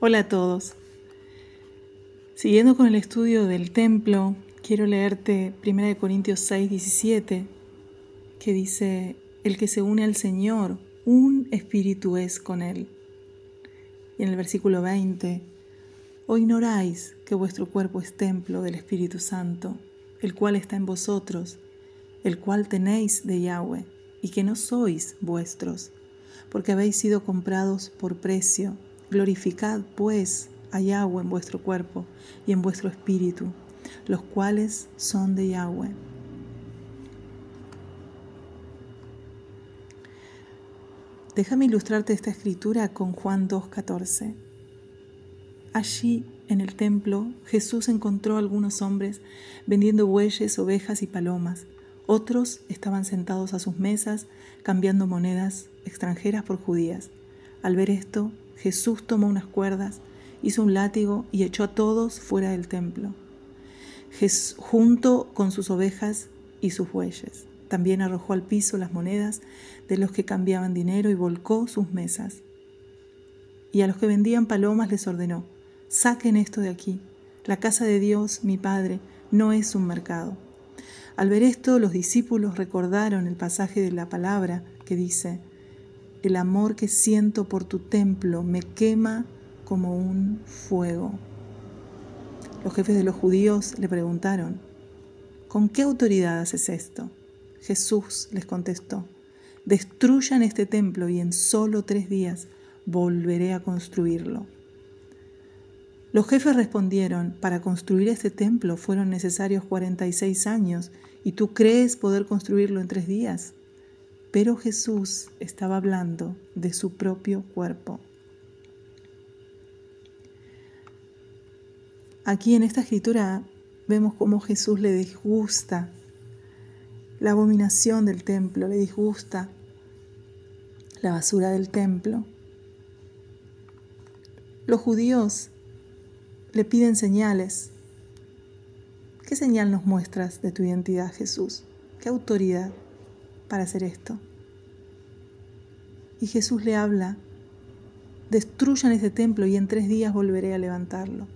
Hola a todos. Siguiendo con el estudio del templo, quiero leerte 1 Corintios 6, 17, que dice, el que se une al Señor, un espíritu es con él. Y en el versículo 20, o ignoráis que vuestro cuerpo es templo del Espíritu Santo, el cual está en vosotros, el cual tenéis de Yahweh, y que no sois vuestros, porque habéis sido comprados por precio Glorificad, pues, a Yahweh en vuestro cuerpo y en vuestro espíritu, los cuales son de Yahweh. Déjame ilustrarte esta escritura con Juan 2.14. Allí, en el templo, Jesús encontró a algunos hombres vendiendo bueyes, ovejas y palomas. Otros estaban sentados a sus mesas cambiando monedas extranjeras por judías. Al ver esto, Jesús tomó unas cuerdas, hizo un látigo y echó a todos fuera del templo, junto con sus ovejas y sus bueyes. También arrojó al piso las monedas de los que cambiaban dinero y volcó sus mesas. Y a los que vendían palomas les ordenó, saquen esto de aquí. La casa de Dios, mi Padre, no es un mercado. Al ver esto, los discípulos recordaron el pasaje de la palabra que dice, el amor que siento por tu templo me quema como un fuego. Los jefes de los judíos le preguntaron, ¿con qué autoridad haces esto? Jesús les contestó, destruyan este templo y en solo tres días volveré a construirlo. Los jefes respondieron, para construir este templo fueron necesarios 46 años y tú crees poder construirlo en tres días. Pero Jesús estaba hablando de su propio cuerpo. Aquí en esta escritura vemos cómo Jesús le disgusta la abominación del templo, le disgusta la basura del templo. Los judíos le piden señales. ¿Qué señal nos muestras de tu identidad, Jesús? ¿Qué autoridad? Para hacer esto. Y Jesús le habla, destruyan ese templo y en tres días volveré a levantarlo.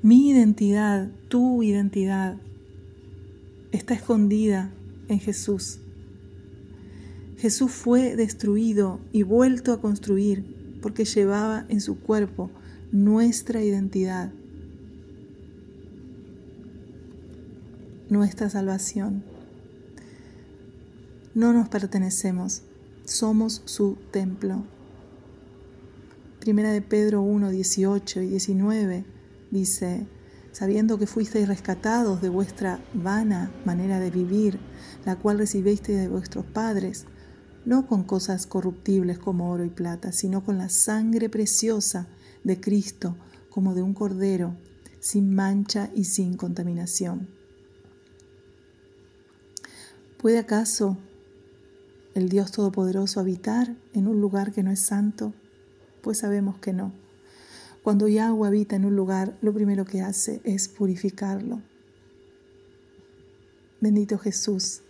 Mi identidad, tu identidad, está escondida en Jesús. Jesús fue destruido y vuelto a construir porque llevaba en su cuerpo nuestra identidad, nuestra salvación no nos pertenecemos, somos su templo. Primera de Pedro 1, 18 y 19 dice, sabiendo que fuisteis rescatados de vuestra vana manera de vivir, la cual recibisteis de vuestros padres, no con cosas corruptibles como oro y plata, sino con la sangre preciosa de Cristo, como de un cordero, sin mancha y sin contaminación. ¿Puede acaso el Dios Todopoderoso habitar en un lugar que no es santo? Pues sabemos que no. Cuando Yahweh habita en un lugar, lo primero que hace es purificarlo. Bendito Jesús.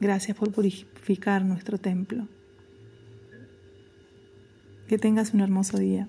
Gracias por purificar nuestro templo. Que tengas un hermoso día.